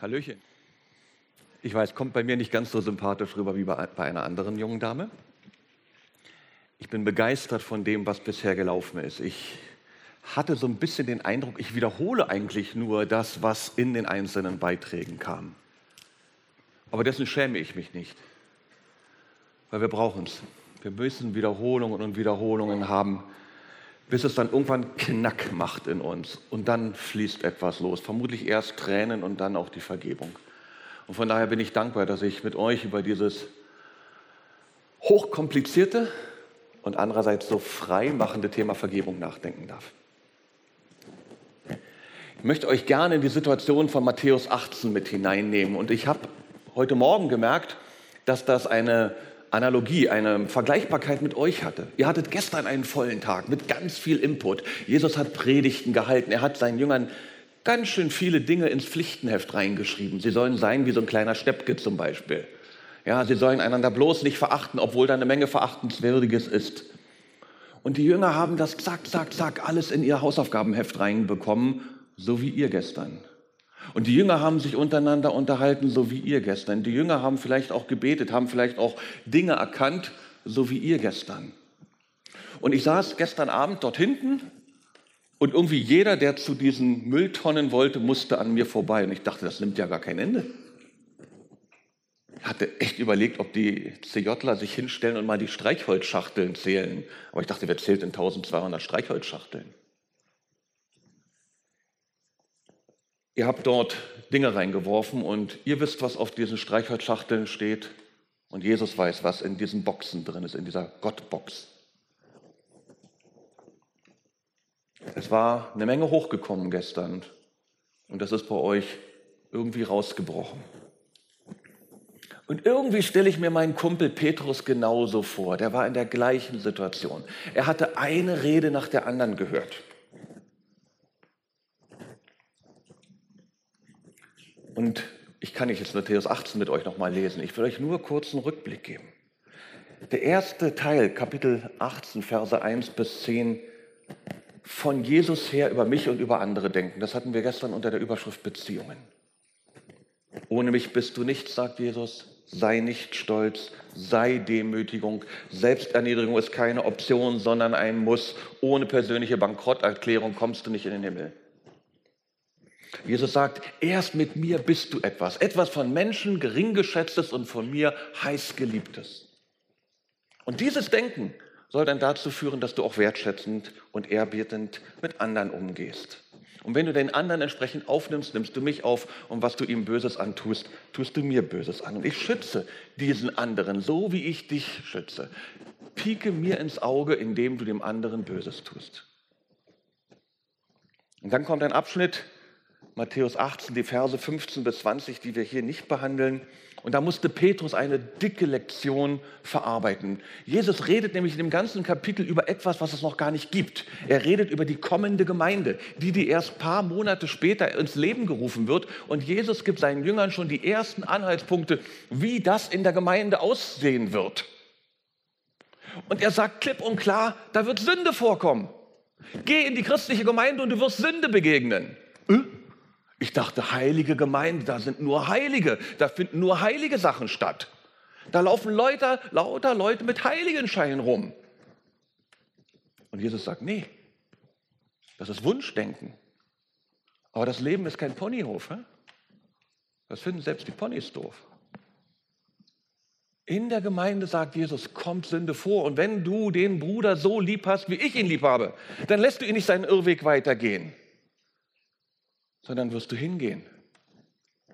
Hallöchen. Ich weiß, kommt bei mir nicht ganz so sympathisch rüber wie bei, bei einer anderen jungen Dame. Ich bin begeistert von dem, was bisher gelaufen ist. Ich hatte so ein bisschen den Eindruck, ich wiederhole eigentlich nur das, was in den einzelnen Beiträgen kam. Aber dessen schäme ich mich nicht, weil wir brauchen es. Wir müssen Wiederholungen und Wiederholungen haben, bis es dann irgendwann Knack macht in uns und dann fließt etwas los. Vermutlich erst Tränen und dann auch die Vergebung. Und von daher bin ich dankbar, dass ich mit euch über dieses hochkomplizierte und andererseits so frei machende Thema Vergebung nachdenken darf. Ich möchte euch gerne in die Situation von Matthäus 18 mit hineinnehmen. Und ich habe heute Morgen gemerkt, dass das eine Analogie, eine Vergleichbarkeit mit euch hatte. Ihr hattet gestern einen vollen Tag mit ganz viel Input. Jesus hat Predigten gehalten. Er hat seinen Jüngern ganz schön viele Dinge ins Pflichtenheft reingeschrieben. Sie sollen sein wie so ein kleiner Steppke zum Beispiel. Ja, sie sollen einander bloß nicht verachten, obwohl da eine Menge Verachtenswürdiges ist. Und die Jünger haben das zack, zack, zack alles in ihr Hausaufgabenheft reinbekommen, so wie ihr gestern. Und die Jünger haben sich untereinander unterhalten, so wie ihr gestern. Die Jünger haben vielleicht auch gebetet, haben vielleicht auch Dinge erkannt, so wie ihr gestern. Und ich saß gestern Abend dort hinten und irgendwie jeder, der zu diesen Mülltonnen wollte, musste an mir vorbei. Und ich dachte, das nimmt ja gar kein Ende. Ich hatte echt überlegt, ob die CJler sich hinstellen und mal die Streichholzschachteln zählen. Aber ich dachte, wer zählt in 1200 Streichholzschachteln? Ihr habt dort Dinge reingeworfen und ihr wisst, was auf diesen Streichholzschachteln steht. Und Jesus weiß, was in diesen Boxen drin ist, in dieser Gottbox. Es war eine Menge hochgekommen gestern und das ist bei euch irgendwie rausgebrochen. Und irgendwie stelle ich mir meinen Kumpel Petrus genauso vor. Der war in der gleichen Situation. Er hatte eine Rede nach der anderen gehört. Und ich kann nicht jetzt Matthäus 18 mit euch nochmal lesen. Ich will euch nur kurz einen Rückblick geben. Der erste Teil, Kapitel 18, Verse 1 bis 10, von Jesus her über mich und über andere denken. Das hatten wir gestern unter der Überschrift Beziehungen. Ohne mich bist du nichts, sagt Jesus. Sei nicht stolz, sei Demütigung. Selbsterniedrigung ist keine Option, sondern ein Muss. Ohne persönliche Bankrotterklärung kommst du nicht in den Himmel. Jesus sagt, erst mit mir bist du etwas, etwas von Menschen geringgeschätztes und von mir heißgeliebtes. Und dieses Denken soll dann dazu führen, dass du auch wertschätzend und ehrbietend mit anderen umgehst. Und wenn du den anderen entsprechend aufnimmst, nimmst du mich auf und was du ihm Böses antust, tust du mir Böses an. Und ich schütze diesen anderen, so wie ich dich schütze. Pieke mir ins Auge, indem du dem anderen Böses tust. Und dann kommt ein Abschnitt, Matthäus 18, die Verse 15 bis 20, die wir hier nicht behandeln. Und da musste Petrus eine dicke Lektion verarbeiten. Jesus redet nämlich in dem ganzen Kapitel über etwas, was es noch gar nicht gibt. Er redet über die kommende Gemeinde, die, die erst paar Monate später ins Leben gerufen wird. Und Jesus gibt seinen Jüngern schon die ersten Anhaltspunkte, wie das in der Gemeinde aussehen wird. Und er sagt klipp und klar, da wird Sünde vorkommen. Geh in die christliche Gemeinde und du wirst Sünde begegnen. Äh? Ich dachte, heilige Gemeinde, da sind nur Heilige, da finden nur heilige Sachen statt. Da laufen Leute, lauter Leute mit Heiligenscheinen rum. Und Jesus sagt, nee, das ist Wunschdenken. Aber das Leben ist kein Ponyhof. He? Das finden selbst die Ponys doof. In der Gemeinde sagt Jesus, kommt Sünde vor. Und wenn du den Bruder so lieb hast, wie ich ihn lieb habe, dann lässt du ihn nicht seinen Irrweg weitergehen sondern wirst du hingehen.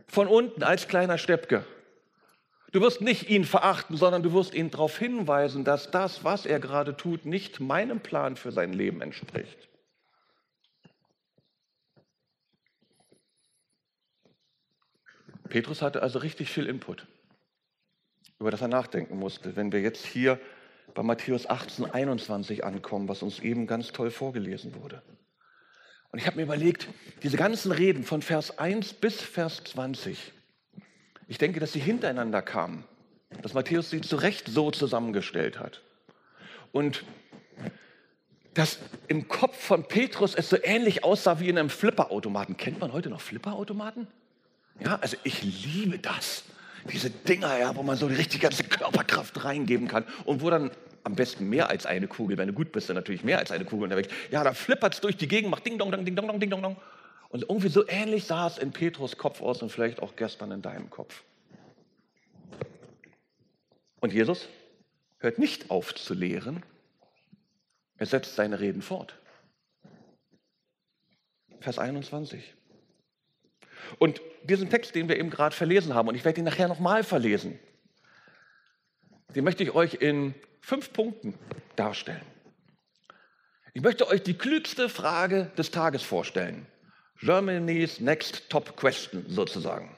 Von unten als kleiner Steppke. Du wirst nicht ihn verachten, sondern du wirst ihn darauf hinweisen, dass das, was er gerade tut, nicht meinem Plan für sein Leben entspricht. Petrus hatte also richtig viel Input, über das er nachdenken musste. Wenn wir jetzt hier bei Matthäus 18, 21 ankommen, was uns eben ganz toll vorgelesen wurde. Und ich habe mir überlegt, diese ganzen Reden von Vers 1 bis Vers 20, ich denke, dass sie hintereinander kamen, dass Matthäus sie zu Recht so zusammengestellt hat. Und dass im Kopf von Petrus es so ähnlich aussah wie in einem Flipperautomaten. Kennt man heute noch Flipperautomaten? Ja, also ich liebe das. Diese Dinger, ja, wo man so die richtige ganze Körperkraft reingeben kann und wo dann am besten mehr als eine Kugel, wenn du gut bist, dann natürlich mehr als eine Kugel unterwegs. Ja, da flippert es durch die Gegend, macht Ding Dong Dong, Ding Dong Dong, Ding Dong Dong. Und irgendwie so ähnlich sah es in Petrus Kopf aus und vielleicht auch gestern in deinem Kopf. Und Jesus hört nicht auf zu lehren, er setzt seine Reden fort. Vers 21. Und diesen Text, den wir eben gerade verlesen haben, und ich werde ihn nachher nochmal verlesen, den möchte ich euch in fünf Punkten darstellen. Ich möchte euch die klügste Frage des Tages vorstellen. Germany's Next Top Question sozusagen.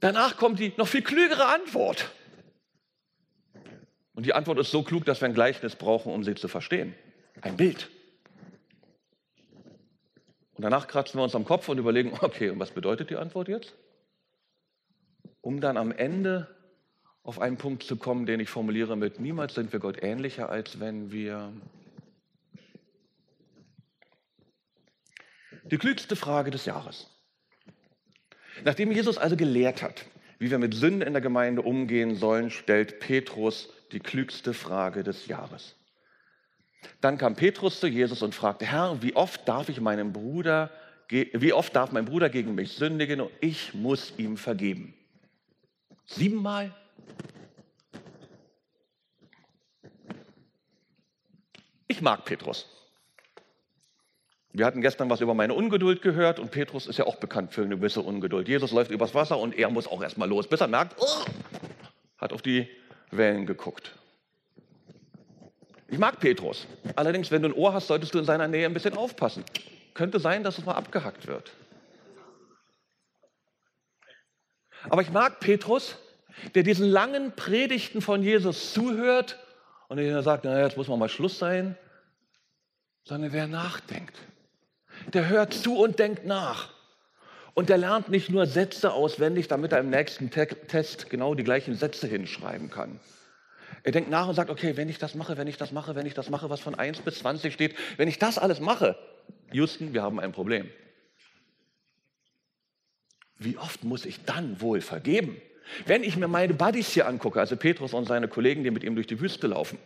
Danach kommt die noch viel klügere Antwort. Und die Antwort ist so klug, dass wir ein Gleichnis brauchen, um sie zu verstehen. Ein Bild. Und danach kratzen wir uns am Kopf und überlegen, okay, und was bedeutet die Antwort jetzt? Um dann am Ende auf einen Punkt zu kommen, den ich formuliere mit, niemals sind wir Gott ähnlicher, als wenn wir... Die klügste Frage des Jahres. Nachdem Jesus also gelehrt hat, wie wir mit Sünden in der Gemeinde umgehen sollen, stellt Petrus die klügste Frage des Jahres. Dann kam Petrus zu Jesus und fragte, Herr, wie oft darf ich meinem Bruder, wie oft darf mein Bruder gegen mich sündigen und ich muss ihm vergeben? Siebenmal? Ich mag Petrus. Wir hatten gestern was über meine Ungeduld gehört und Petrus ist ja auch bekannt für eine gewisse Ungeduld. Jesus läuft übers Wasser und er muss auch erstmal los, bis er merkt, oh, hat auf die Wellen geguckt. Ich mag Petrus. Allerdings, wenn du ein Ohr hast, solltest du in seiner Nähe ein bisschen aufpassen. Könnte sein, dass es mal abgehackt wird. Aber ich mag Petrus, der diesen langen Predigten von Jesus zuhört und der sagt, naja, jetzt muss man mal Schluss sein, sondern wer nachdenkt. Der hört zu und denkt nach. Und der lernt nicht nur Sätze auswendig, damit er im nächsten Test genau die gleichen Sätze hinschreiben kann. Er denkt nach und sagt, okay, wenn ich das mache, wenn ich das mache, wenn ich das mache, was von 1 bis 20 steht, wenn ich das alles mache, Houston, wir haben ein Problem. Wie oft muss ich dann wohl vergeben? Wenn ich mir meine Buddies hier angucke, also Petrus und seine Kollegen, die mit ihm durch die Wüste laufen,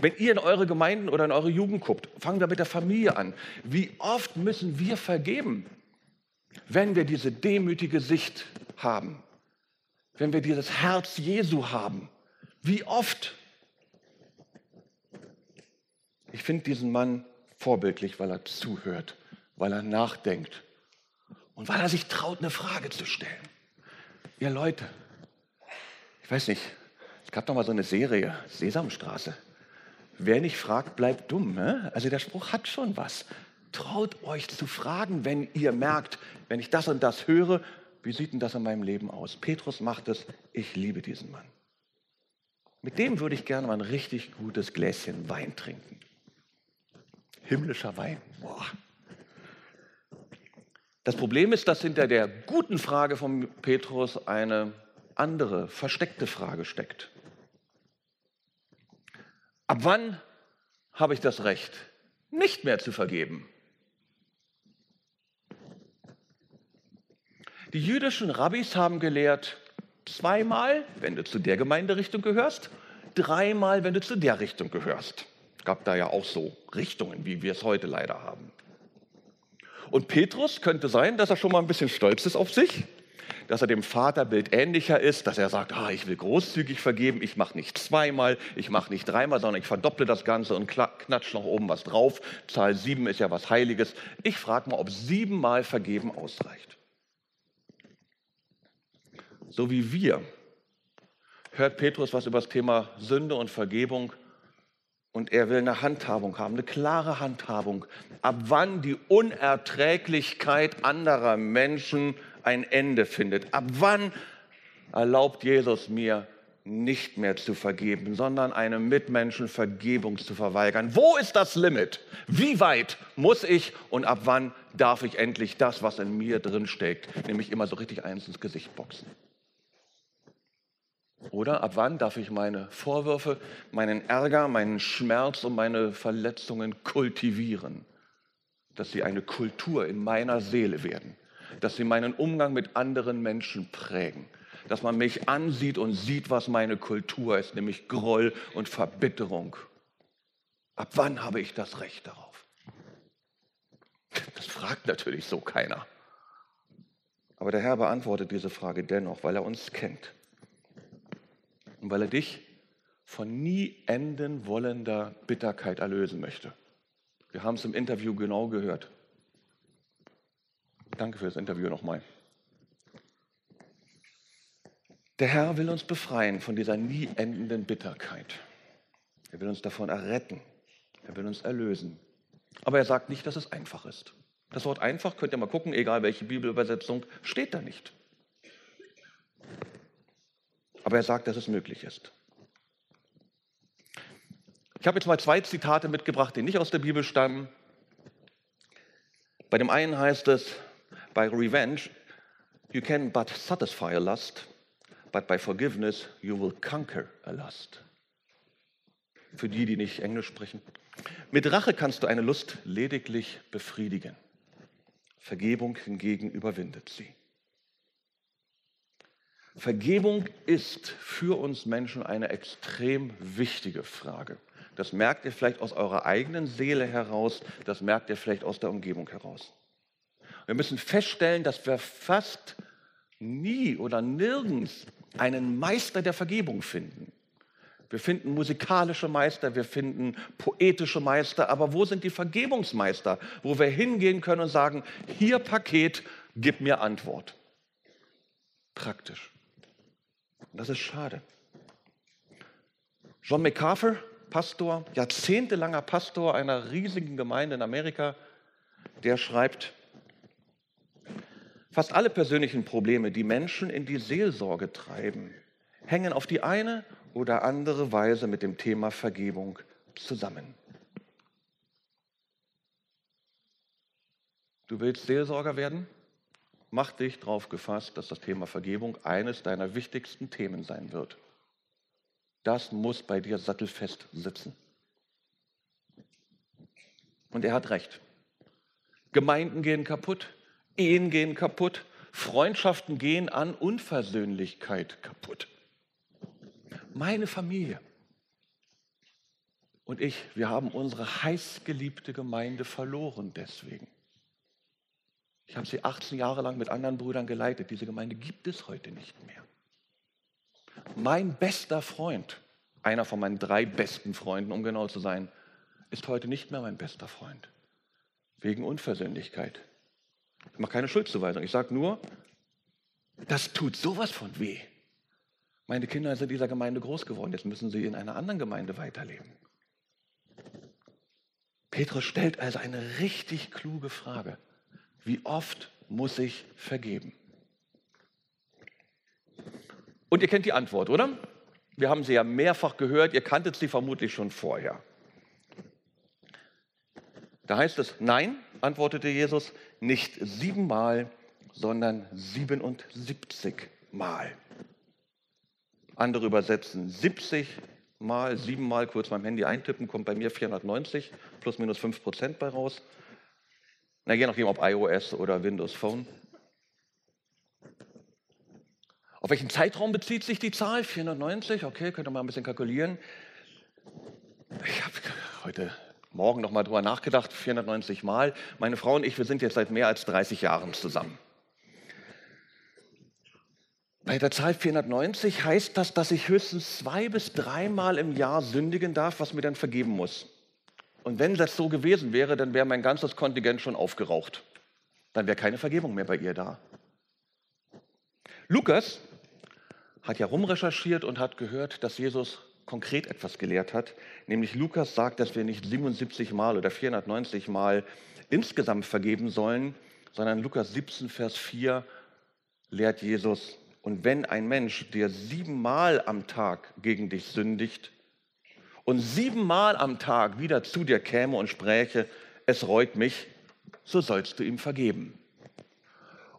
wenn ihr in eure Gemeinden oder in eure Jugend guckt, fangen wir mit der Familie an. Wie oft müssen wir vergeben, wenn wir diese demütige Sicht haben, wenn wir dieses Herz Jesu haben, wie oft? Ich finde diesen Mann vorbildlich, weil er zuhört, weil er nachdenkt und weil er sich traut, eine Frage zu stellen. Ihr Leute, weiß nicht, es gab doch mal so eine Serie, Sesamstraße. Wer nicht fragt, bleibt dumm. Ne? Also der Spruch hat schon was. Traut euch zu fragen, wenn ihr merkt, wenn ich das und das höre, wie sieht denn das in meinem Leben aus? Petrus macht es, ich liebe diesen Mann. Mit dem würde ich gerne mal ein richtig gutes Gläschen Wein trinken. Himmlischer Wein. Boah. Das Problem ist, dass hinter der guten Frage von Petrus eine andere, versteckte Frage steckt. Ab wann habe ich das Recht, nicht mehr zu vergeben? Die jüdischen Rabbis haben gelehrt, Zweimal, wenn du zu der Gemeinderichtung gehörst, dreimal, wenn du zu der Richtung gehörst. Es gab da ja auch so Richtungen, wie wir es heute leider haben. Und Petrus könnte sein, dass er schon mal ein bisschen stolz ist auf sich, dass er dem Vaterbild ähnlicher ist, dass er sagt, ah, ich will großzügig vergeben, ich mache nicht zweimal, ich mache nicht dreimal, sondern ich verdopple das Ganze und knatsche noch oben was drauf. Zahl sieben ist ja was Heiliges. Ich frage mal, ob siebenmal vergeben ausreicht so wie wir, hört Petrus was über das Thema Sünde und Vergebung und er will eine Handhabung haben, eine klare Handhabung, ab wann die Unerträglichkeit anderer Menschen ein Ende findet. Ab wann erlaubt Jesus mir nicht mehr zu vergeben, sondern einem Mitmenschen Vergebung zu verweigern. Wo ist das Limit? Wie weit muss ich und ab wann darf ich endlich das, was in mir drin steckt, nämlich immer so richtig eins ins Gesicht boxen? Oder ab wann darf ich meine Vorwürfe, meinen Ärger, meinen Schmerz und meine Verletzungen kultivieren? Dass sie eine Kultur in meiner Seele werden. dass sie meinen Umgang mit anderen Menschen prägen. Dass man mich ansieht und sieht, was meine Kultur ist, nämlich Groll und Verbitterung. Ab wann habe ich das Recht darauf? Das fragt natürlich so keiner. Aber der Herr beantwortet diese Frage dennoch, weil er uns kennt und weil er dich von nie enden wollender Bitterkeit erlösen möchte. Wir haben es im Interview genau gehört. Danke für das Interview nochmal. Der Herr will uns befreien von dieser nie endenden Bitterkeit. Er will uns davon erretten. Er will uns erlösen. Aber er sagt nicht, dass es einfach ist. Das Wort einfach könnt ihr mal gucken, egal welche Bibelübersetzung, steht da nicht. Aber er sagt, dass es möglich ist. Ich habe jetzt mal zwei Zitate mitgebracht, die nicht aus der Bibel stammen. Bei dem einen heißt es, by revenge, you can but satisfy a lust, but by forgiveness you will conquer a lust. Für die, die nicht Englisch sprechen. Mit Rache kannst du eine Lust lediglich befriedigen. Vergebung hingegen überwindet sie. Vergebung ist für uns Menschen eine extrem wichtige Frage. Das merkt ihr vielleicht aus eurer eigenen Seele heraus, das merkt ihr vielleicht aus der Umgebung heraus. Wir müssen feststellen, dass wir fast nie oder nirgends einen Meister der Vergebung finden. Wir finden musikalische Meister, wir finden poetische Meister, aber wo sind die Vergebungsmeister, wo wir hingehen können und sagen, hier Paket, gib mir Antwort. Praktisch. Und das ist schade. John MacArthur Pastor, jahrzehntelanger Pastor einer riesigen Gemeinde in Amerika, der schreibt, fast alle persönlichen Probleme, die Menschen in die Seelsorge treiben, hängen auf die eine oder andere Weise mit dem Thema Vergebung zusammen. Du willst Seelsorger werden? Mach dich darauf gefasst, dass das Thema Vergebung eines deiner wichtigsten Themen sein wird. Das muss bei dir sattelfest sitzen. Und er hat recht. Gemeinden gehen kaputt, Ehen gehen kaputt, Freundschaften gehen an Unversöhnlichkeit kaputt. Meine Familie und ich, wir haben unsere heißgeliebte Gemeinde verloren deswegen. Ich habe sie 18 Jahre lang mit anderen Brüdern geleitet. Diese Gemeinde gibt es heute nicht mehr. Mein bester Freund, einer von meinen drei besten Freunden, um genau zu sein, ist heute nicht mehr mein bester Freund. Wegen Unversöhnlichkeit. Ich mache keine Schuldzuweisung. Ich sage nur, das tut sowas von weh. Meine Kinder sind in dieser Gemeinde groß geworden. Jetzt müssen sie in einer anderen Gemeinde weiterleben. Petrus stellt also eine richtig kluge Frage. Wie oft muss ich vergeben? Und ihr kennt die Antwort, oder? Wir haben sie ja mehrfach gehört, ihr kanntet sie vermutlich schon vorher. Da heißt es, nein, antwortete Jesus, nicht siebenmal, sondern 77 Mal. Andere übersetzen 70 Mal, siebenmal, kurz beim Handy eintippen, kommt bei mir 490 plus minus 5 Prozent bei raus. Na, je nachdem, ob iOS oder Windows Phone. Auf welchen Zeitraum bezieht sich die Zahl? 490, okay, könnt ihr mal ein bisschen kalkulieren. Ich habe heute Morgen noch mal drüber nachgedacht, 490 Mal. Meine Frau und ich, wir sind jetzt seit mehr als 30 Jahren zusammen. Bei der Zahl 490 heißt das, dass ich höchstens zwei bis dreimal im Jahr sündigen darf, was mir dann vergeben muss. Und wenn das so gewesen wäre, dann wäre mein ganzes Kontingent schon aufgeraucht. Dann wäre keine Vergebung mehr bei ihr da. Lukas hat ja rumrecherchiert und hat gehört, dass Jesus konkret etwas gelehrt hat. Nämlich Lukas sagt, dass wir nicht 77 Mal oder 490 Mal insgesamt vergeben sollen, sondern Lukas 17, Vers 4 lehrt Jesus, und wenn ein Mensch dir siebenmal am Tag gegen dich sündigt und siebenmal am Tag wieder zu dir käme und spräche, es reut mich, so sollst du ihm vergeben.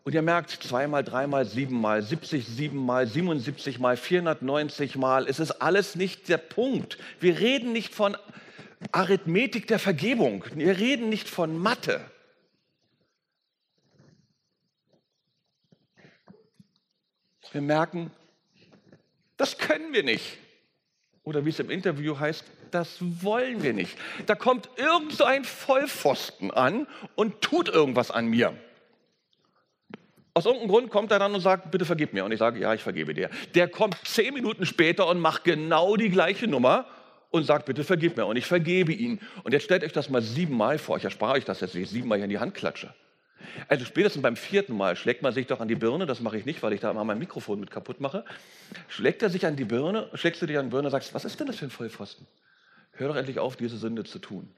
Und ihr merkt, zweimal, dreimal, siebenmal, 70, siebenmal, 77 mal, 490 mal, es ist alles nicht der Punkt. Wir reden nicht von Arithmetik der Vergebung. Wir reden nicht von Mathe. wir merken, das können wir nicht. Oder wie es im Interview heißt, das wollen wir nicht. Da kommt irgend so ein Vollpfosten an und tut irgendwas an mir. Aus irgendeinem Grund kommt er dann und sagt, bitte vergib mir. Und ich sage, ja, ich vergebe dir. Der kommt zehn Minuten später und macht genau die gleiche Nummer und sagt, bitte vergib mir. Und ich vergebe ihn. Und jetzt stellt euch das mal siebenmal vor. Ich erspare euch das jetzt, ich siebenmal hier in die Hand klatsche. Also spätestens beim vierten Mal schlägt man sich doch an die Birne, das mache ich nicht, weil ich da immer mein Mikrofon mit kaputt mache. Schlägt er sich an die Birne, schlägst du dir an die Birne und sagst, was ist denn das für ein Vollpfosten? Hör doch endlich auf, diese Sünde zu tun.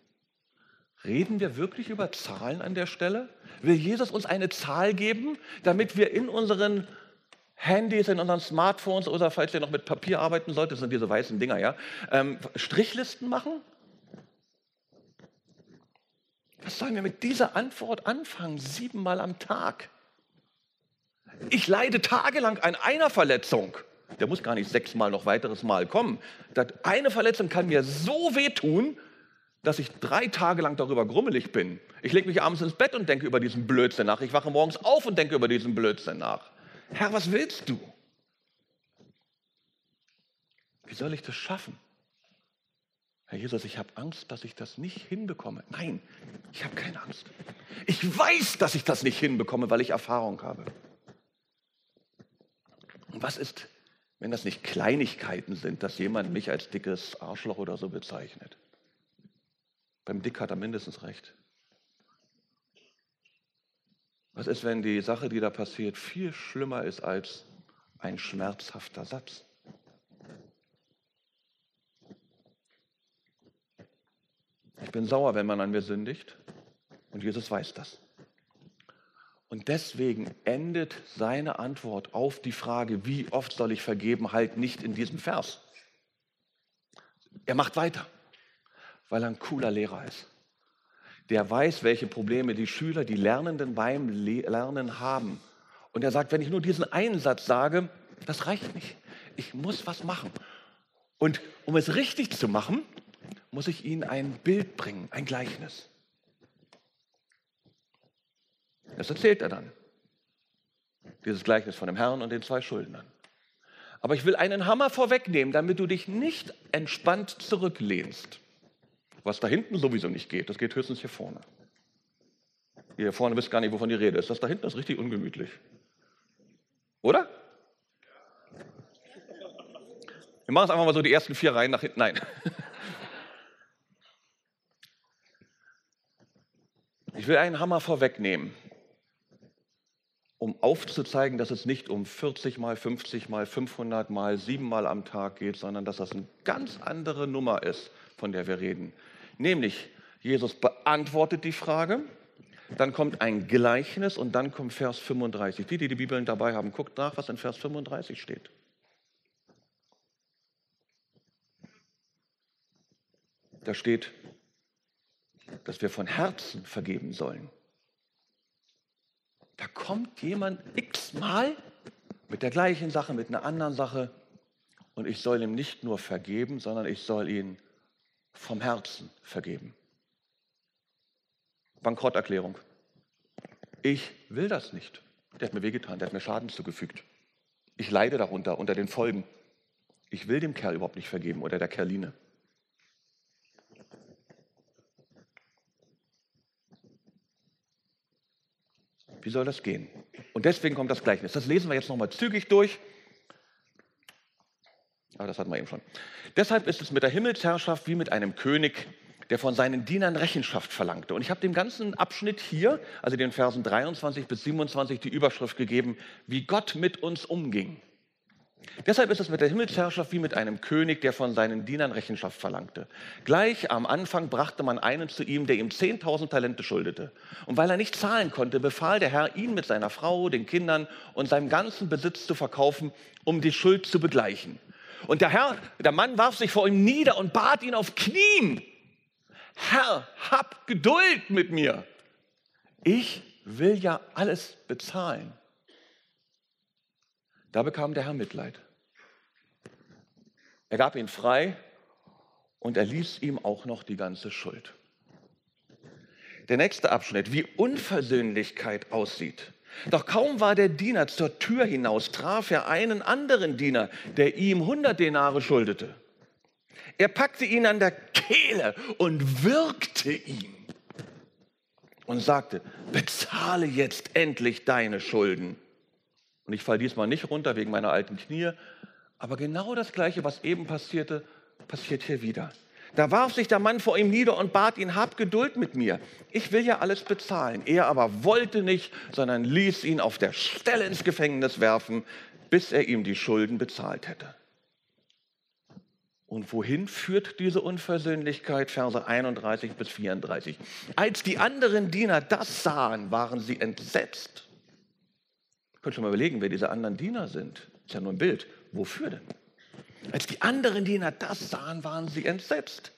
Reden wir wirklich über Zahlen an der Stelle? Will Jesus uns eine Zahl geben, damit wir in unseren Handys, in unseren Smartphones oder falls ihr noch mit Papier arbeiten sollt, das sind diese weißen Dinger, ja, ähm, Strichlisten machen? Was sollen wir mit dieser Antwort anfangen? Siebenmal am Tag. Ich leide tagelang an einer Verletzung. Der muss gar nicht sechsmal noch weiteres Mal kommen. Das eine Verletzung kann mir so wehtun, dass ich drei Tage lang darüber grummelig bin. Ich lege mich abends ins Bett und denke über diesen Blödsinn nach. Ich wache morgens auf und denke über diesen Blödsinn nach. Herr, was willst du? Wie soll ich das schaffen? Herr Jesus, ich habe Angst, dass ich das nicht hinbekomme. Nein, ich habe keine Angst. Ich weiß, dass ich das nicht hinbekomme, weil ich Erfahrung habe. Und was ist, wenn das nicht Kleinigkeiten sind, dass jemand mich als dickes Arschloch oder so bezeichnet? Beim Dick hat er mindestens recht. Was ist, wenn die Sache, die da passiert, viel schlimmer ist als ein schmerzhafter Satz? Ich bin sauer, wenn man an mir sündigt. Und Jesus weiß das. Und deswegen endet seine Antwort auf die Frage, wie oft soll ich vergeben, halt nicht in diesem Vers. Er macht weiter, weil er ein cooler Lehrer ist. Der weiß, welche Probleme die Schüler, die Lernenden beim Lernen haben. Und er sagt, wenn ich nur diesen einen Satz sage, das reicht nicht. Ich muss was machen. Und um es richtig zu machen, muss ich ihnen ein Bild bringen, ein Gleichnis. Das erzählt er dann. Dieses Gleichnis von dem Herrn und den zwei Schuldnern. Aber ich will einen Hammer vorwegnehmen, damit du dich nicht entspannt zurücklehnst. Was da hinten sowieso nicht geht, das geht höchstens hier vorne. Ihr hier vorne wisst gar nicht, wovon die Rede ist. Das da hinten ist richtig ungemütlich. Oder? Wir machen es einfach mal so die ersten vier Reihen nach hinten. Nein. Ich will einen Hammer vorwegnehmen, um aufzuzeigen, dass es nicht um 40 mal, 50 mal, 500 mal, 7 mal am Tag geht, sondern dass das eine ganz andere Nummer ist, von der wir reden. Nämlich, Jesus beantwortet die Frage, dann kommt ein Gleichnis und dann kommt Vers 35. Die, die die Bibeln dabei haben, guckt nach, was in Vers 35 steht. Da steht, dass wir von Herzen vergeben sollen. Da kommt jemand x-mal mit der gleichen Sache, mit einer anderen Sache und ich soll ihm nicht nur vergeben, sondern ich soll ihn vom Herzen vergeben. Bankrotterklärung. Ich will das nicht. Der hat mir wehgetan, der hat mir Schaden zugefügt. Ich leide darunter, unter den Folgen. Ich will dem Kerl überhaupt nicht vergeben oder der Kerline. Wie soll das gehen? Und deswegen kommt das Gleichnis. Das lesen wir jetzt nochmal zügig durch. Aber ah, das hatten wir eben schon. Deshalb ist es mit der Himmelsherrschaft wie mit einem König, der von seinen Dienern Rechenschaft verlangte. Und ich habe dem ganzen Abschnitt hier, also den Versen 23 bis 27, die Überschrift gegeben, wie Gott mit uns umging. Deshalb ist es mit der Himmelsherrschaft wie mit einem König, der von seinen Dienern Rechenschaft verlangte. Gleich am Anfang brachte man einen zu ihm, der ihm 10.000 Talente schuldete. Und weil er nicht zahlen konnte, befahl der Herr, ihn mit seiner Frau, den Kindern und seinem ganzen Besitz zu verkaufen, um die Schuld zu begleichen. Und der Herr, der Mann warf sich vor ihm nieder und bat ihn auf Knien. Herr, hab Geduld mit mir. Ich will ja alles bezahlen. Da bekam der Herr Mitleid. Er gab ihn frei und er ließ ihm auch noch die ganze Schuld. Der nächste Abschnitt, wie Unversöhnlichkeit aussieht. Doch kaum war der Diener zur Tür hinaus, traf er einen anderen Diener, der ihm 100 Denare schuldete. Er packte ihn an der Kehle und würgte ihn und sagte, bezahle jetzt endlich deine Schulden. Und ich falle diesmal nicht runter wegen meiner alten Knie, aber genau das Gleiche, was eben passierte, passiert hier wieder. Da warf sich der Mann vor ihm nieder und bat ihn, hab Geduld mit mir. Ich will ja alles bezahlen. Er aber wollte nicht, sondern ließ ihn auf der Stelle ins Gefängnis werfen, bis er ihm die Schulden bezahlt hätte. Und wohin führt diese Unversöhnlichkeit? Verse 31 bis 34. Als die anderen Diener das sahen, waren sie entsetzt. Ihr könnt schon mal überlegen, wer diese anderen Diener sind. Ist ja nur ein Bild. Wofür denn? Als die anderen Diener das sahen, waren sie entsetzt.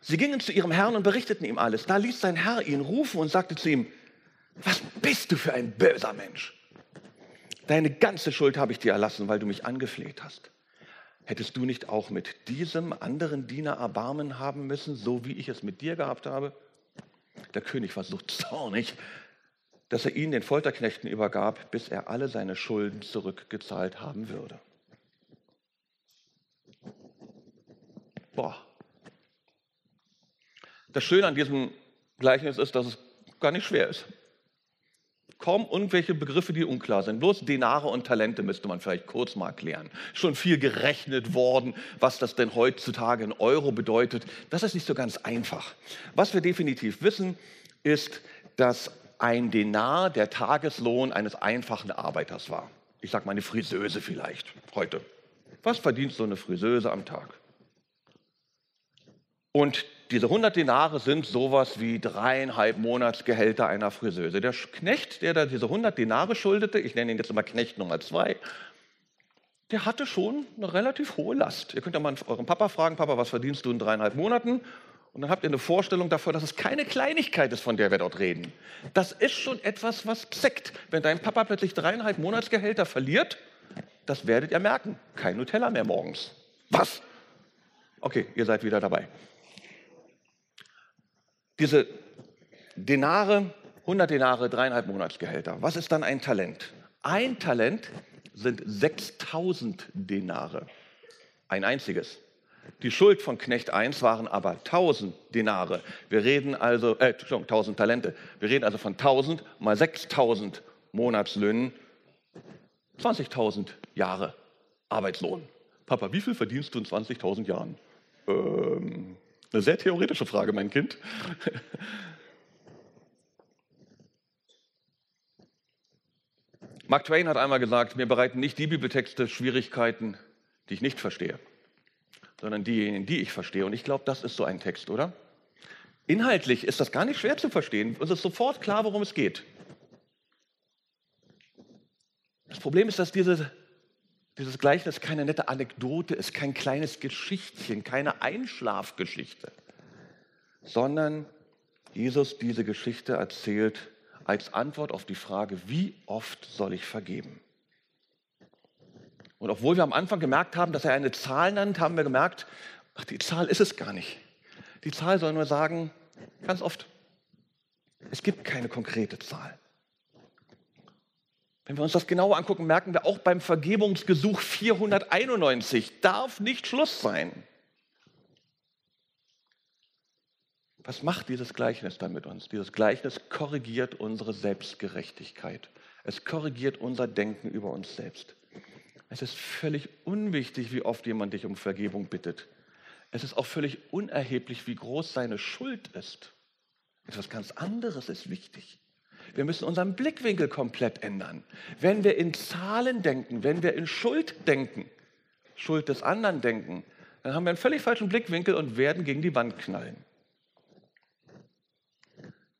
Sie gingen zu ihrem Herrn und berichteten ihm alles. Da ließ sein Herr ihn rufen und sagte zu ihm, was bist du für ein böser Mensch? Deine ganze Schuld habe ich dir erlassen, weil du mich angefleht hast. Hättest du nicht auch mit diesem anderen Diener Erbarmen haben müssen, so wie ich es mit dir gehabt habe? Der König war so zornig, dass er ihn den Folterknechten übergab, bis er alle seine Schulden zurückgezahlt haben würde. Boah. Das Schöne an diesem Gleichnis ist, dass es gar nicht schwer ist. Kaum irgendwelche Begriffe, die unklar sind. Bloß Denare und Talente müsste man vielleicht kurz mal erklären. Schon viel gerechnet worden, was das denn heutzutage in Euro bedeutet. Das ist nicht so ganz einfach. Was wir definitiv wissen, ist, dass ein Denar der Tageslohn eines einfachen Arbeiters war. Ich sage mal eine Friseuse vielleicht heute. Was verdient so eine Friseuse am Tag? Und diese 100 Denare sind sowas wie dreieinhalb Monatsgehälter einer Friseuse. Der Knecht, der da diese 100 Denare schuldete, ich nenne ihn jetzt immer Knecht Nummer zwei, der hatte schon eine relativ hohe Last. Ihr könnt ja mal euren Papa fragen, Papa, was verdienst du in dreieinhalb Monaten? Und dann habt ihr eine Vorstellung davon, dass es keine Kleinigkeit ist, von der wir dort reden. Das ist schon etwas, was zeckt. Wenn dein Papa plötzlich dreieinhalb Monatsgehälter verliert, das werdet ihr merken. Kein Nutella mehr morgens. Was? Okay, ihr seid wieder dabei. Diese Denare, 100 Denare, dreieinhalb Monatsgehälter. Was ist dann ein Talent? Ein Talent sind 6000 Denare. Ein einziges. Die Schuld von Knecht 1 waren aber 1000 Denare. Wir reden also, äh, 1000 Talente. Wir reden also von 1000 mal 6000 Monatslöhnen, 20.000 Jahre Arbeitslohn. Papa, wie viel verdienst du in 20.000 Jahren? Ähm, eine sehr theoretische Frage, mein Kind. Mark Twain hat einmal gesagt, mir bereiten nicht die Bibeltexte Schwierigkeiten, die ich nicht verstehe, sondern diejenigen, die ich verstehe. Und ich glaube, das ist so ein Text, oder? Inhaltlich ist das gar nicht schwer zu verstehen. Uns ist sofort klar, worum es geht. Das Problem ist, dass diese dieses Gleichnis keine nette Anekdote ist, kein kleines Geschichtchen, keine Einschlafgeschichte, sondern Jesus diese Geschichte erzählt als Antwort auf die Frage, wie oft soll ich vergeben? Und obwohl wir am Anfang gemerkt haben, dass er eine Zahl nennt, haben wir gemerkt, ach, die Zahl ist es gar nicht. Die Zahl soll nur sagen, ganz oft. Es gibt keine konkrete Zahl. Wenn wir uns das genauer angucken, merken wir auch beim Vergebungsgesuch 491 darf nicht Schluss sein. Was macht dieses Gleichnis dann mit uns? Dieses Gleichnis korrigiert unsere Selbstgerechtigkeit. Es korrigiert unser Denken über uns selbst. Es ist völlig unwichtig, wie oft jemand dich um Vergebung bittet. Es ist auch völlig unerheblich, wie groß seine Schuld ist. Etwas ganz anderes ist wichtig. Wir müssen unseren Blickwinkel komplett ändern. Wenn wir in Zahlen denken, wenn wir in Schuld denken, Schuld des anderen denken, dann haben wir einen völlig falschen Blickwinkel und werden gegen die Wand knallen.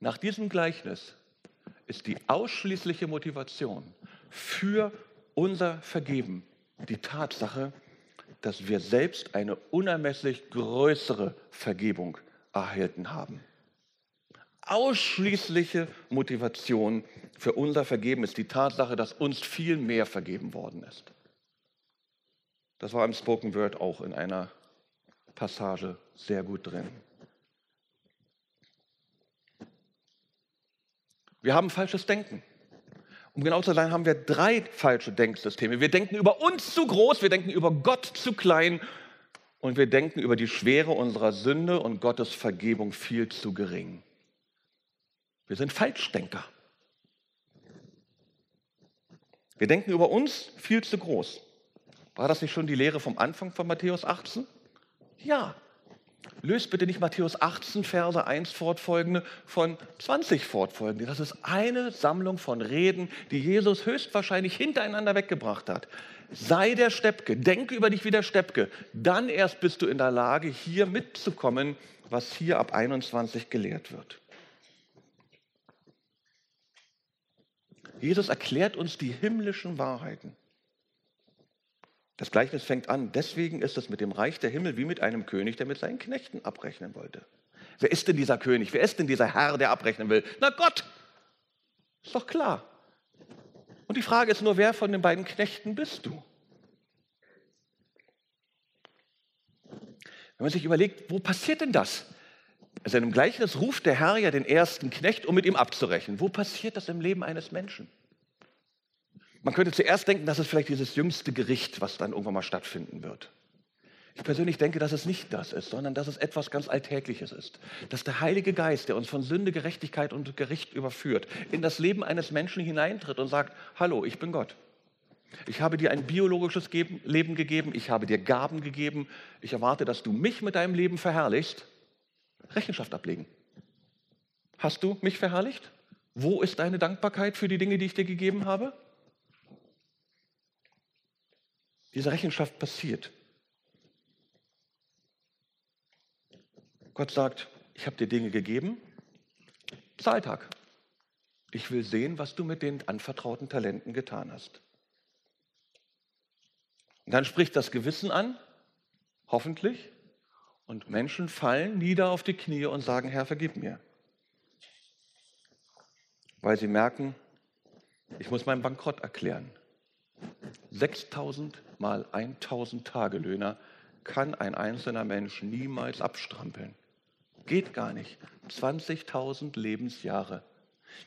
Nach diesem Gleichnis ist die ausschließliche Motivation für unser Vergeben die Tatsache, dass wir selbst eine unermesslich größere Vergebung erhalten haben ausschließliche Motivation für unser Vergeben ist die Tatsache, dass uns viel mehr vergeben worden ist. Das war im Spoken Word auch in einer Passage sehr gut drin. Wir haben falsches Denken. Um genau zu sein, haben wir drei falsche Denksysteme. Wir denken über uns zu groß, wir denken über Gott zu klein und wir denken über die Schwere unserer Sünde und Gottes Vergebung viel zu gering. Wir sind Falschdenker. Wir denken über uns viel zu groß. War das nicht schon die Lehre vom Anfang von Matthäus 18? Ja. Löst bitte nicht Matthäus 18, Verse 1 fortfolgende von 20 fortfolgende. Das ist eine Sammlung von Reden, die Jesus höchstwahrscheinlich hintereinander weggebracht hat. Sei der Steppke, denke über dich wie der Steppke. Dann erst bist du in der Lage, hier mitzukommen, was hier ab 21 gelehrt wird. Jesus erklärt uns die himmlischen Wahrheiten. Das Gleichnis fängt an. Deswegen ist es mit dem Reich der Himmel wie mit einem König, der mit seinen Knechten abrechnen wollte. Wer ist denn dieser König? Wer ist denn dieser Herr, der abrechnen will? Na Gott! Ist doch klar. Und die Frage ist nur, wer von den beiden Knechten bist du? Wenn man sich überlegt, wo passiert denn das? In dem Gleichnis ruft der Herr ja den ersten Knecht, um mit ihm abzurechnen. Wo passiert das im Leben eines Menschen? Man könnte zuerst denken, das ist vielleicht dieses jüngste Gericht, was dann irgendwann mal stattfinden wird. Ich persönlich denke, dass es nicht das ist, sondern dass es etwas ganz Alltägliches ist. Dass der Heilige Geist, der uns von Sünde, Gerechtigkeit und Gericht überführt, in das Leben eines Menschen hineintritt und sagt, hallo, ich bin Gott. Ich habe dir ein biologisches Leben gegeben, ich habe dir Gaben gegeben, ich erwarte, dass du mich mit deinem Leben verherrlichst Rechenschaft ablegen. Hast du mich verherrlicht? Wo ist deine Dankbarkeit für die Dinge, die ich dir gegeben habe? Diese Rechenschaft passiert. Gott sagt, ich habe dir Dinge gegeben, Zahltag. Ich will sehen, was du mit den anvertrauten Talenten getan hast. Und dann spricht das Gewissen an, hoffentlich, und Menschen fallen nieder auf die Knie und sagen, Herr, vergib mir. Weil sie merken, ich muss meinen Bankrott erklären. 6000 mal 1000 Tagelöhner kann ein einzelner Mensch niemals abstrampeln. Geht gar nicht. 20.000 Lebensjahre.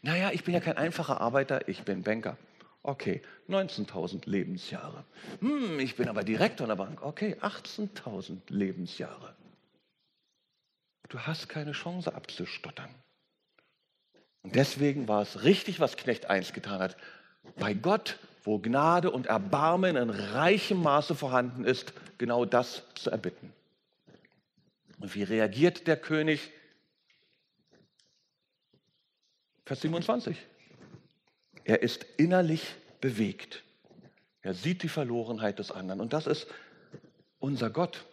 Naja, ich bin ja kein einfacher Arbeiter, ich bin Banker. Okay, 19.000 Lebensjahre. Hm, ich bin aber Direktor einer Bank. Okay, 18.000 Lebensjahre. Du hast keine Chance abzustottern. Und deswegen war es richtig, was Knecht 1 getan hat. Bei Gott, wo Gnade und Erbarmen in reichem Maße vorhanden ist, genau das zu erbitten. Und wie reagiert der König? Vers 27. Er ist innerlich bewegt. Er sieht die Verlorenheit des anderen. Und das ist unser Gott.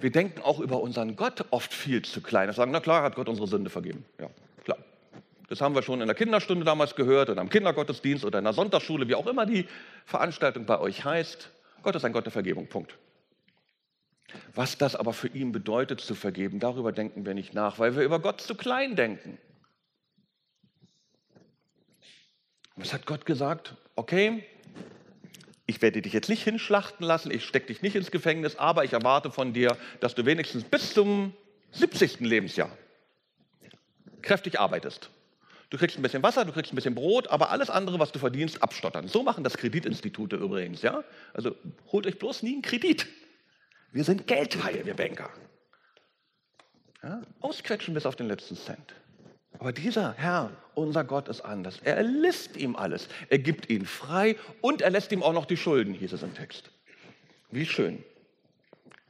Wir denken auch über unseren Gott oft viel zu klein. Wir sagen, na klar, hat Gott unsere Sünde vergeben. Ja. Das haben wir schon in der Kinderstunde damals gehört oder am Kindergottesdienst oder in der Sonntagsschule, wie auch immer die Veranstaltung bei euch heißt. Gott ist ein Gott der Vergebung. Punkt. Was das aber für ihn bedeutet zu vergeben, darüber denken wir nicht nach, weil wir über Gott zu klein denken. Was hat Gott gesagt? Okay, ich werde dich jetzt nicht hinschlachten lassen, ich stecke dich nicht ins Gefängnis, aber ich erwarte von dir, dass du wenigstens bis zum 70. Lebensjahr kräftig arbeitest. Du kriegst ein bisschen Wasser, du kriegst ein bisschen Brot, aber alles andere, was du verdienst, abstottern. So machen das Kreditinstitute übrigens, ja? Also holt euch bloß nie einen Kredit. Wir sind Geldhaie, wir Banker. Ja? Ausquetschen bis auf den letzten Cent. Aber dieser Herr, unser Gott, ist anders. Er erlässt ihm alles. Er gibt ihn frei und er lässt ihm auch noch die Schulden, hieß es im Text. Wie schön.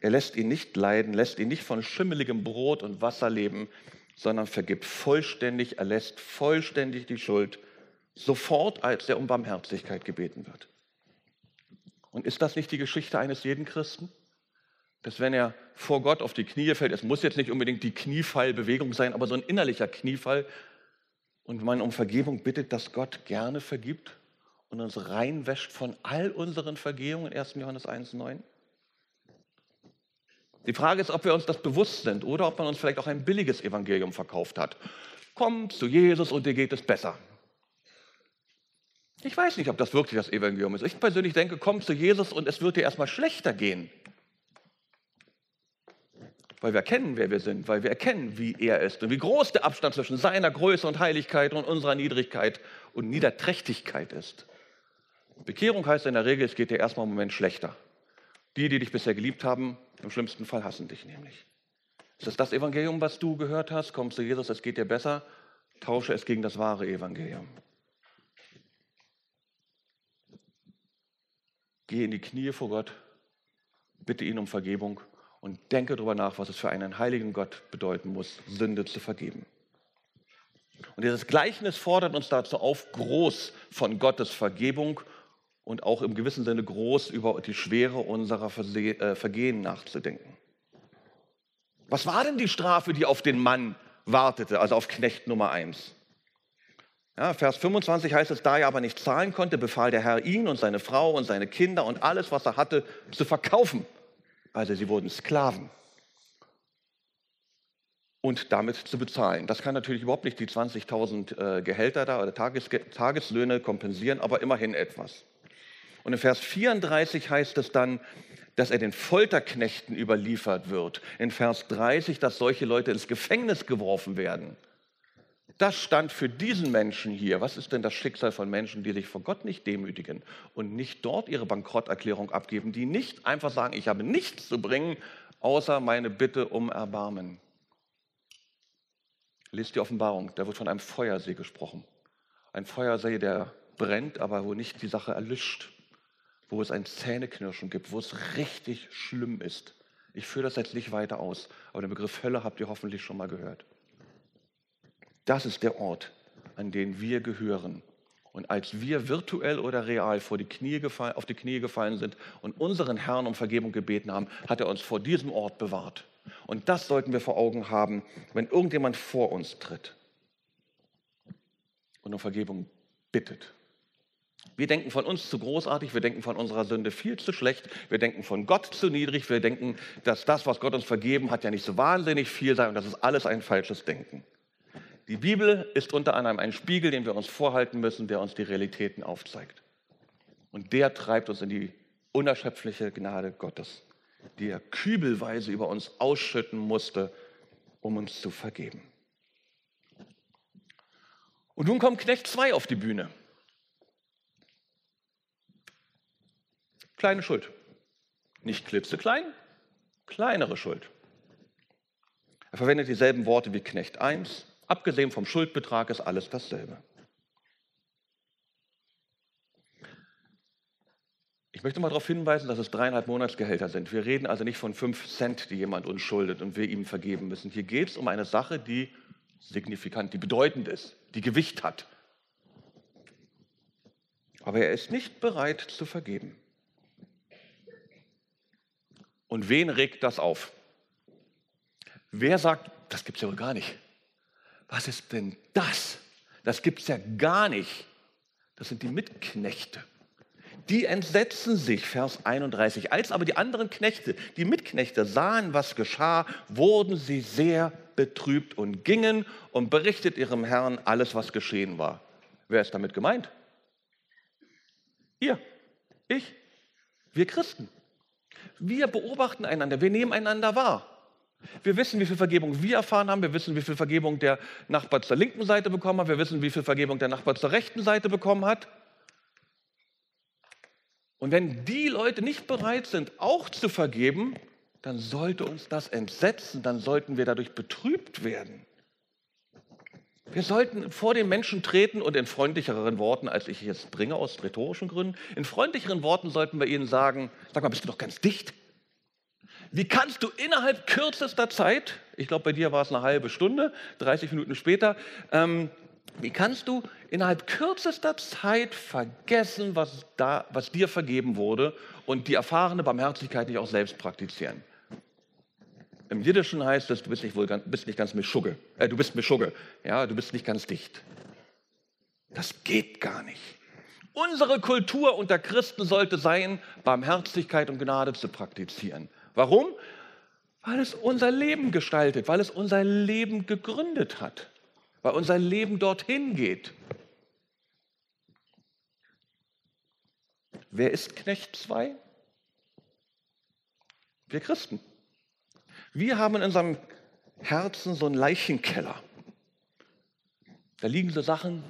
Er lässt ihn nicht leiden, lässt ihn nicht von schimmeligem Brot und Wasser leben, sondern vergibt vollständig, er lässt vollständig die Schuld, sofort, als er um Barmherzigkeit gebeten wird. Und ist das nicht die Geschichte eines jeden Christen? dass wenn er vor Gott auf die Knie fällt, es muss jetzt nicht unbedingt die Kniefallbewegung sein, aber so ein innerlicher Kniefall und man um Vergebung bittet, dass Gott gerne vergibt und uns reinwäscht von all unseren Vergehungen, 1. Johannes 1,9. Die Frage ist, ob wir uns das bewusst sind oder ob man uns vielleicht auch ein billiges Evangelium verkauft hat. Komm zu Jesus und dir geht es besser. Ich weiß nicht, ob das wirklich das Evangelium ist. Ich persönlich denke, komm zu Jesus und es wird dir erstmal schlechter gehen weil wir erkennen, wer wir sind, weil wir erkennen, wie er ist und wie groß der Abstand zwischen seiner Größe und Heiligkeit und unserer Niedrigkeit und Niederträchtigkeit ist. Bekehrung heißt in der Regel, es geht dir erstmal im Moment schlechter. Die, die dich bisher geliebt haben, im schlimmsten Fall hassen dich nämlich. Ist das das Evangelium, was du gehört hast? Komm zu Jesus, es geht dir besser. Tausche es gegen das wahre Evangelium. Geh in die Knie vor Gott, bitte ihn um Vergebung und denke darüber nach, was es für einen heiligen Gott bedeuten muss, Sünde zu vergeben. Und dieses Gleichnis fordert uns dazu auf, groß von Gottes Vergebung und auch im gewissen Sinne groß über die Schwere unserer äh, Vergehen nachzudenken. Was war denn die Strafe, die auf den Mann wartete, also auf Knecht Nummer 1? Ja, Vers 25 heißt es, da er aber nicht zahlen konnte, befahl der Herr ihn und seine Frau und seine Kinder und alles, was er hatte, zu verkaufen. Also sie wurden Sklaven und damit zu bezahlen. Das kann natürlich überhaupt nicht die 20.000 äh, Gehälter da oder Tages Tageslöhne kompensieren, aber immerhin etwas. Und in Vers 34 heißt es dann, dass er den Folterknechten überliefert wird. In Vers 30, dass solche Leute ins Gefängnis geworfen werden. Das stand für diesen Menschen hier. Was ist denn das Schicksal von Menschen, die sich vor Gott nicht demütigen und nicht dort ihre Bankrotterklärung abgeben, die nicht einfach sagen, ich habe nichts zu bringen, außer meine Bitte um Erbarmen. Lest die Offenbarung, da wird von einem Feuersee gesprochen. Ein Feuersee, der brennt, aber wo nicht die Sache erlischt wo es ein Zähneknirschen gibt, wo es richtig schlimm ist. Ich führe das jetzt nicht weiter aus, aber den Begriff Hölle habt ihr hoffentlich schon mal gehört. Das ist der Ort, an den wir gehören. Und als wir virtuell oder real vor die Knie gefallen, auf die Knie gefallen sind und unseren Herrn um Vergebung gebeten haben, hat er uns vor diesem Ort bewahrt. Und das sollten wir vor Augen haben, wenn irgendjemand vor uns tritt und um Vergebung bittet. Wir denken von uns zu großartig, wir denken von unserer Sünde viel zu schlecht, wir denken von Gott zu niedrig, wir denken, dass das, was Gott uns vergeben hat, ja nicht so wahnsinnig viel sei und das ist alles ein falsches Denken. Die Bibel ist unter anderem ein Spiegel, den wir uns vorhalten müssen, der uns die Realitäten aufzeigt. Und der treibt uns in die unerschöpfliche Gnade Gottes, die er kübelweise über uns ausschütten musste, um uns zu vergeben. Und nun kommt Knecht 2 auf die Bühne. Kleine Schuld. Nicht klitzeklein, kleinere Schuld. Er verwendet dieselben Worte wie Knecht 1. Abgesehen vom Schuldbetrag ist alles dasselbe. Ich möchte mal darauf hinweisen, dass es dreieinhalb Monatsgehälter sind. Wir reden also nicht von fünf Cent, die jemand uns schuldet und wir ihm vergeben müssen. Hier geht es um eine Sache, die signifikant, die bedeutend ist, die Gewicht hat. Aber er ist nicht bereit zu vergeben. Und wen regt das auf? Wer sagt, das gibt es ja wohl gar nicht? Was ist denn das? Das gibt es ja gar nicht. Das sind die Mitknechte. Die entsetzen sich, Vers 31. Als aber die anderen Knechte, die Mitknechte, sahen, was geschah, wurden sie sehr betrübt und gingen und berichtet ihrem Herrn alles, was geschehen war. Wer ist damit gemeint? Ihr, ich, wir Christen. Wir beobachten einander, wir nehmen einander wahr. Wir wissen, wie viel Vergebung wir erfahren haben, wir wissen, wie viel Vergebung der Nachbar zur linken Seite bekommen hat, wir wissen, wie viel Vergebung der Nachbar zur rechten Seite bekommen hat. Und wenn die Leute nicht bereit sind, auch zu vergeben, dann sollte uns das entsetzen, dann sollten wir dadurch betrübt werden. Wir sollten vor den Menschen treten und in freundlicheren Worten, als ich jetzt bringe, aus rhetorischen Gründen, in freundlicheren Worten sollten wir ihnen sagen, sag mal, bist du doch ganz dicht? Wie kannst du innerhalb kürzester Zeit, ich glaube, bei dir war es eine halbe Stunde, 30 Minuten später, ähm, wie kannst du innerhalb kürzester Zeit vergessen, was, da, was dir vergeben wurde und die erfahrene Barmherzigkeit nicht auch selbst praktizieren? Im Jiddischen heißt es, du bist nicht, wohl, bist nicht ganz Mischugge. Äh, du bist Mischugge. Ja, du bist nicht ganz dicht. Das geht gar nicht. Unsere Kultur unter Christen sollte sein, Barmherzigkeit und Gnade zu praktizieren. Warum? Weil es unser Leben gestaltet, weil es unser Leben gegründet hat, weil unser Leben dorthin geht. Wer ist Knecht 2? Wir Christen. Wir haben in unserem Herzen so einen Leichenkeller. Da liegen so Sachen,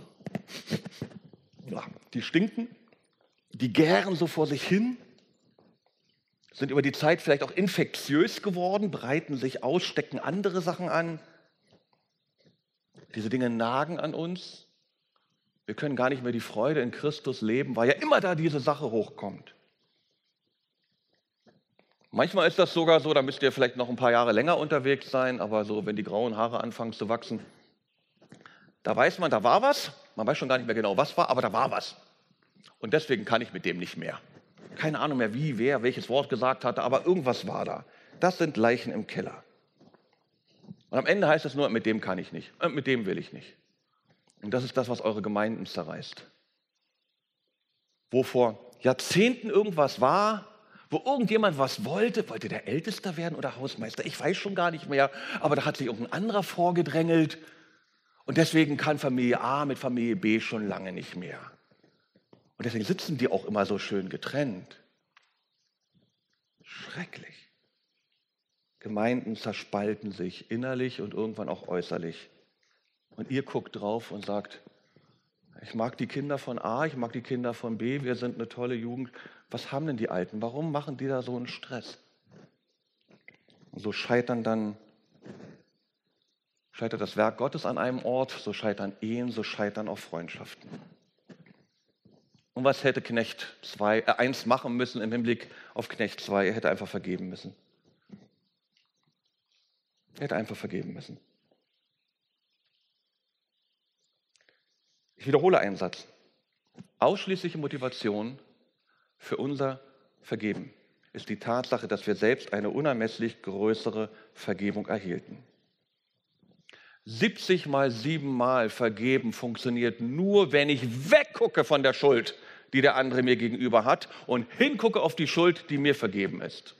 die stinken, die gären so vor sich hin, sind über die Zeit vielleicht auch infektiös geworden, breiten sich aus, stecken andere Sachen an. Diese Dinge nagen an uns. Wir können gar nicht mehr die Freude in Christus leben, weil ja immer da diese Sache hochkommt. Manchmal ist das sogar so, da müsst ihr vielleicht noch ein paar Jahre länger unterwegs sein, aber so, wenn die grauen Haare anfangen zu wachsen, da weiß man, da war was. Man weiß schon gar nicht mehr genau, was war, aber da war was. Und deswegen kann ich mit dem nicht mehr. Keine Ahnung mehr, wie, wer, welches Wort gesagt hatte, aber irgendwas war da. Das sind Leichen im Keller. Und am Ende heißt es nur, mit dem kann ich nicht, und mit dem will ich nicht. Und das ist das, was eure Gemeinden zerreißt. Wo vor Jahrzehnten irgendwas war, wo irgendjemand was wollte, wollte der Ältester werden oder Hausmeister, ich weiß schon gar nicht mehr, aber da hat sich irgendein anderer vorgedrängelt und deswegen kann Familie A mit Familie B schon lange nicht mehr. Und deswegen sitzen die auch immer so schön getrennt. Schrecklich. Gemeinden zerspalten sich innerlich und irgendwann auch äußerlich. Und ihr guckt drauf und sagt, ich mag die Kinder von A, ich mag die Kinder von B, wir sind eine tolle Jugend. Was haben denn die Alten? Warum machen die da so einen Stress? Und so scheitern dann, scheitert das Werk Gottes an einem Ort, so scheitern Ehen, so scheitern auch Freundschaften. Und was hätte Knecht 2, äh, 1 machen müssen im Hinblick auf Knecht 2? Er hätte einfach vergeben müssen. Er hätte einfach vergeben müssen. Ich wiederhole einen Satz. Ausschließliche Motivation für unser Vergeben ist die Tatsache, dass wir selbst eine unermesslich größere Vergebung erhielten. 70 mal 7 mal vergeben funktioniert nur, wenn ich weggucke von der Schuld, die der andere mir gegenüber hat und hingucke auf die Schuld, die mir vergeben ist.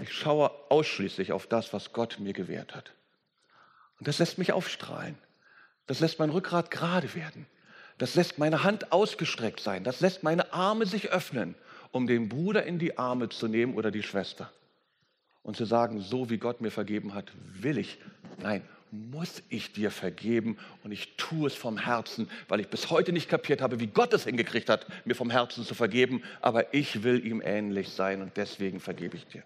Ich schaue ausschließlich auf das, was Gott mir gewährt hat. Und das lässt mich aufstrahlen. Das lässt mein Rückgrat gerade werden. Das lässt meine Hand ausgestreckt sein. Das lässt meine Arme sich öffnen, um den Bruder in die Arme zu nehmen oder die Schwester. Und zu sagen, so wie Gott mir vergeben hat, will ich. Nein, muss ich dir vergeben und ich tue es vom Herzen, weil ich bis heute nicht kapiert habe, wie Gott es hingekriegt hat, mir vom Herzen zu vergeben, aber ich will ihm ähnlich sein und deswegen vergebe ich dir.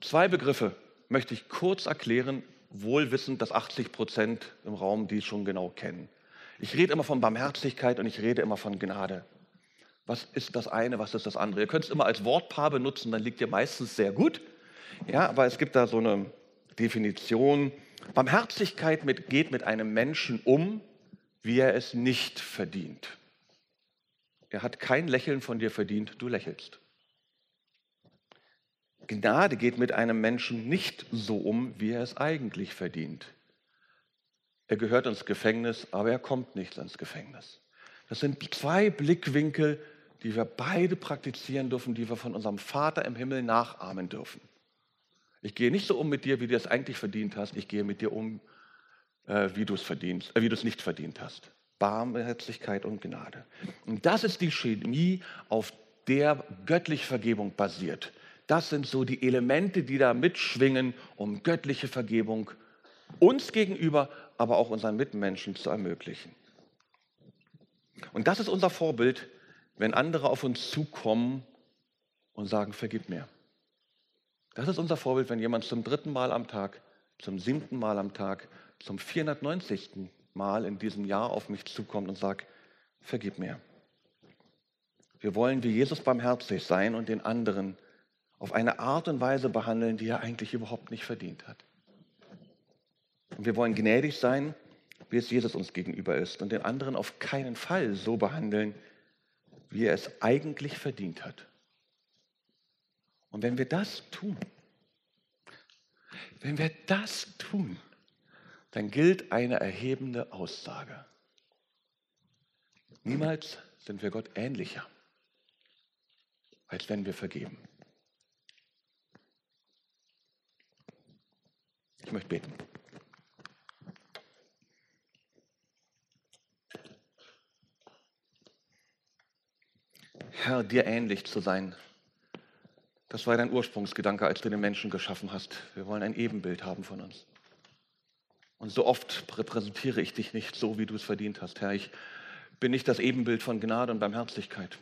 Zwei Begriffe möchte ich kurz erklären, wohl wissend, dass 80 Prozent im Raum die schon genau kennen. Ich rede immer von Barmherzigkeit und ich rede immer von Gnade. Was ist das eine, was ist das andere? Ihr könnt es immer als Wortpaar benutzen, dann liegt ihr meistens sehr gut. Ja, aber es gibt da so eine Definition. Barmherzigkeit mit, geht mit einem Menschen um, wie er es nicht verdient. Er hat kein Lächeln von dir verdient, du lächelst. Gnade geht mit einem Menschen nicht so um, wie er es eigentlich verdient. Er gehört ins Gefängnis, aber er kommt nicht ins Gefängnis. Das sind zwei Blickwinkel, die wir beide praktizieren dürfen, die wir von unserem Vater im Himmel nachahmen dürfen. Ich gehe nicht so um mit dir, wie du es eigentlich verdient hast. Ich gehe mit dir um, äh, wie du es verdienst, äh, wie du es nicht verdient hast. Barmherzigkeit und Gnade. Und das ist die Chemie, auf der göttliche Vergebung basiert. Das sind so die Elemente, die da mitschwingen, um göttliche Vergebung uns gegenüber, aber auch unseren Mitmenschen zu ermöglichen. Und das ist unser Vorbild, wenn andere auf uns zukommen und sagen, vergib mir. Das ist unser Vorbild, wenn jemand zum dritten Mal am Tag, zum siebten Mal am Tag, zum 490. Mal in diesem Jahr auf mich zukommt und sagt, vergib mir. Wir wollen wie Jesus barmherzig sein und den anderen auf eine Art und Weise behandeln, die er eigentlich überhaupt nicht verdient hat. Und wir wollen gnädig sein, wie es Jesus uns gegenüber ist und den anderen auf keinen Fall so behandeln, wie er es eigentlich verdient hat. Und wenn wir das tun, wenn wir das tun, dann gilt eine erhebende Aussage. Niemals sind wir Gott ähnlicher, als wenn wir vergeben. Ich möchte beten. Herr, dir ähnlich zu sein, das war dein Ursprungsgedanke, als du den Menschen geschaffen hast. Wir wollen ein Ebenbild haben von uns. Und so oft repräsentiere ich dich nicht so, wie du es verdient hast, Herr. Ich bin nicht das Ebenbild von Gnade und Barmherzigkeit.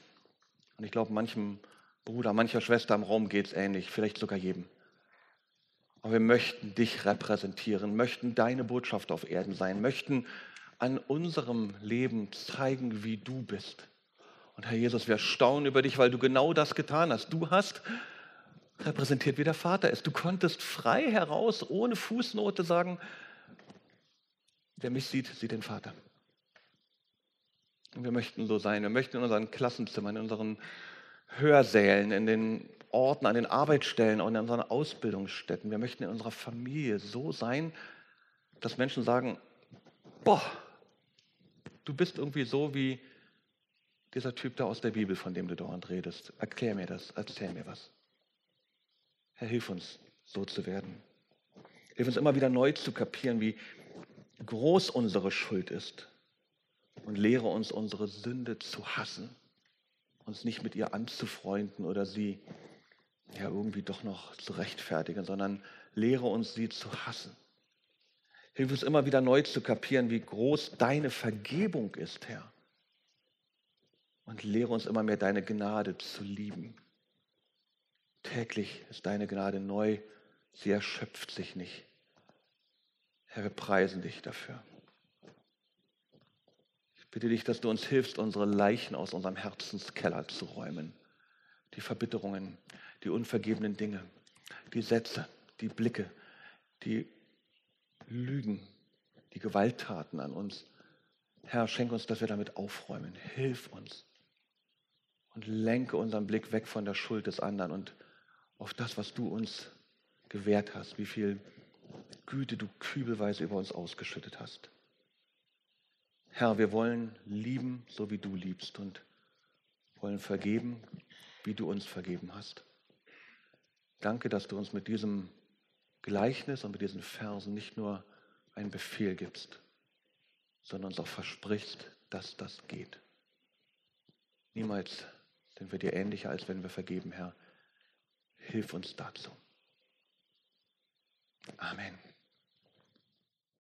Und ich glaube, manchem Bruder, mancher Schwester im Raum geht es ähnlich, vielleicht sogar jedem. Aber wir möchten dich repräsentieren, möchten deine Botschaft auf Erden sein, möchten an unserem Leben zeigen, wie du bist. Und Herr Jesus, wir staunen über dich, weil du genau das getan hast. Du hast repräsentiert, wie der Vater ist. Du konntest frei heraus, ohne Fußnote sagen, wer mich sieht, sieht den Vater. Und wir möchten so sein. Wir möchten in unseren Klassenzimmern, in unseren Hörsälen, in den Orten, an den Arbeitsstellen und in unseren Ausbildungsstätten. Wir möchten in unserer Familie so sein, dass Menschen sagen, boah, du bist irgendwie so wie dieser Typ da aus der Bibel, von dem du dauernd redest. Erklär mir das, erzähl mir was. Herr, hilf uns, so zu werden. Hilf uns immer wieder neu zu kapieren, wie groß unsere Schuld ist. Und lehre uns, unsere Sünde zu hassen, uns nicht mit ihr anzufreunden oder sie ja irgendwie doch noch zu rechtfertigen, sondern lehre uns, sie zu hassen. Hilf uns immer wieder neu zu kapieren, wie groß deine Vergebung ist, Herr. Und lehre uns immer mehr deine Gnade zu lieben. Täglich ist deine Gnade neu, sie erschöpft sich nicht. Herr, wir preisen dich dafür. Bitte dich, dass du uns hilfst, unsere Leichen aus unserem Herzenskeller zu räumen. Die Verbitterungen, die unvergebenen Dinge, die Sätze, die Blicke, die Lügen, die Gewalttaten an uns. Herr, schenk uns, dass wir damit aufräumen. Hilf uns. Und lenke unseren Blick weg von der Schuld des anderen und auf das, was du uns gewährt hast, wie viel Güte du kübelweise über uns ausgeschüttet hast. Herr, wir wollen lieben, so wie du liebst und wollen vergeben, wie du uns vergeben hast. Danke, dass du uns mit diesem Gleichnis und mit diesen Versen nicht nur einen Befehl gibst, sondern uns auch versprichst, dass das geht. Niemals sind wir dir ähnlicher, als wenn wir vergeben, Herr. Hilf uns dazu. Amen.